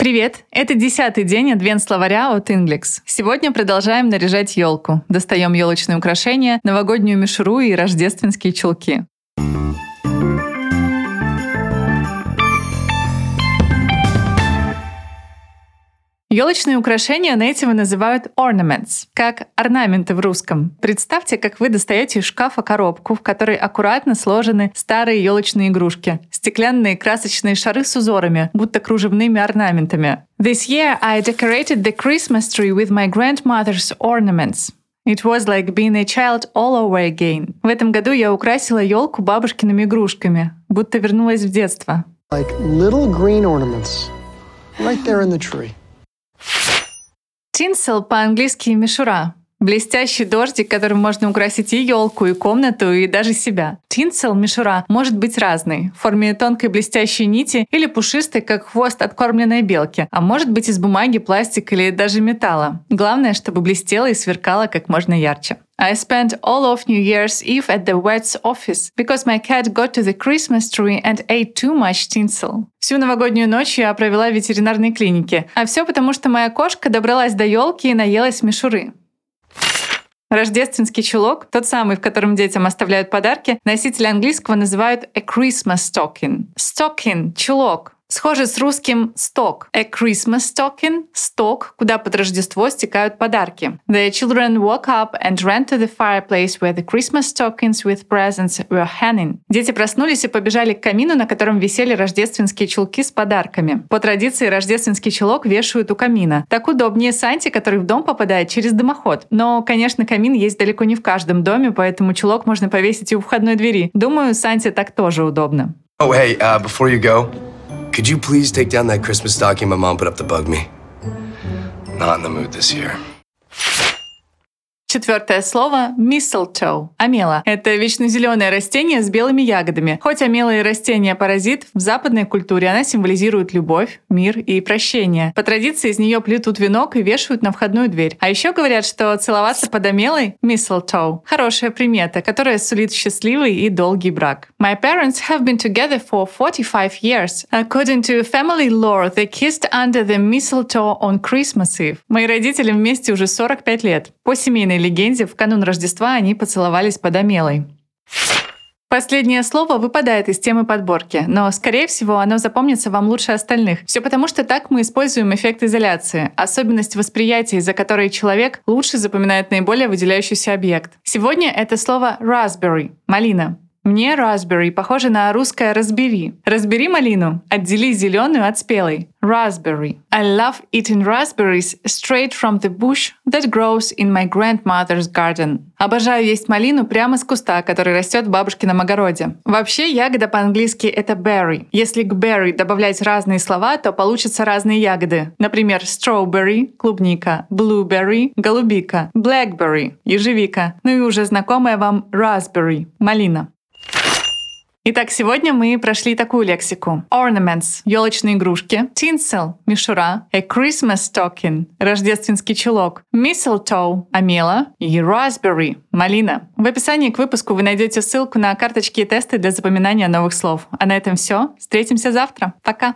Привет! Это десятый день адвент-словаря от Inglex. Сегодня продолжаем наряжать елку. Достаем елочные украшения, новогоднюю мишуру и рождественские чулки. Елочные украшения нейтивы называют ornaments, как орнаменты в русском. Представьте, как вы достаете из шкафа коробку, в которой аккуратно сложены старые елочные игрушки. Стеклянные красочные шары с узорами, будто кружевными орнаментами. This year I decorated the Christmas tree with my grandmother's ornaments. It was like being a child all over again. В этом году я украсила елку бабушкиными игрушками, будто вернулась в детство. Like little green ornaments right there in the tree. Tinsel по-английски мишура. Блестящий дождик, которым можно украсить и елку, и комнату, и даже себя. Тинсел мишура может быть разной, в форме тонкой блестящей нити или пушистой, как хвост откормленной белки, а может быть из бумаги, пластика или даже металла. Главное, чтобы блестело и сверкало как можно ярче. I spent all of New Year's Eve at the vet's office because my cat got to the Christmas tree and ate too much tinsel. Всю новогоднюю ночь я провела в ветеринарной клинике. А все потому, что моя кошка добралась до елки и наелась мишуры. Рождественский чулок, тот самый, в котором детям оставляют подарки, носители английского называют a Christmas stocking. Stocking — чулок. Схоже с русским «сток». A Christmas stocking — сток, куда под Рождество стекают подарки. The children woke up and ran to the fireplace where the Christmas stockings with presents were hanging. Дети проснулись и побежали к камину, на котором висели рождественские чулки с подарками. По традиции рождественский чулок вешают у камина. Так удобнее Санте, который в дом попадает через дымоход. Но, конечно, камин есть далеко не в каждом доме, поэтому чулок можно повесить и у входной двери. Думаю, Санте так тоже удобно. Oh, hey, uh, before you go, could you please take down that Christmas stocking my mom put up to bug me? Not in the mood this year. Четвертое слово — mistletoe. Амела. Это вечно зеленое растение с белыми ягодами. Хоть амела и растение паразит, в западной культуре она символизирует любовь, мир и прощение. По традиции из нее плетут венок и вешают на входную дверь. А еще говорят, что целоваться под амелой — mistletoe. Хорошая примета, которая сулит счастливый и долгий брак. My parents have been together for 45 years. According to family lore, they kissed under the mistletoe on Christmas Eve. Мои родители вместе уже 45 лет. По семейной легенде, в канун Рождества они поцеловались под Амелой. Последнее слово выпадает из темы подборки, но, скорее всего, оно запомнится вам лучше остальных. Все потому, что так мы используем эффект изоляции, особенность восприятия, из-за которой человек лучше запоминает наиболее выделяющийся объект. Сегодня это слово raspberry — малина. Мне raspberry похоже на русское «разбери». Разбери малину, отдели зеленую от спелой. Raspberry. I love eating raspberries straight from the bush that grows in my grandmother's garden. Обожаю есть малину прямо с куста, который растет в бабушкином огороде. Вообще, ягода по-английски это berry. Если к berry добавлять разные слова, то получатся разные ягоды. Например, strawberry — клубника, blueberry — голубика, blackberry — ежевика, ну и уже знакомая вам raspberry — малина. Итак, сегодня мы прошли такую лексику. Ornaments — елочные игрушки. Tinsel — мишура. A Christmas stocking — рождественский чулок. Mistletoe — амела. И raspberry — малина. В описании к выпуску вы найдете ссылку на карточки и тесты для запоминания новых слов. А на этом все. Встретимся завтра. Пока!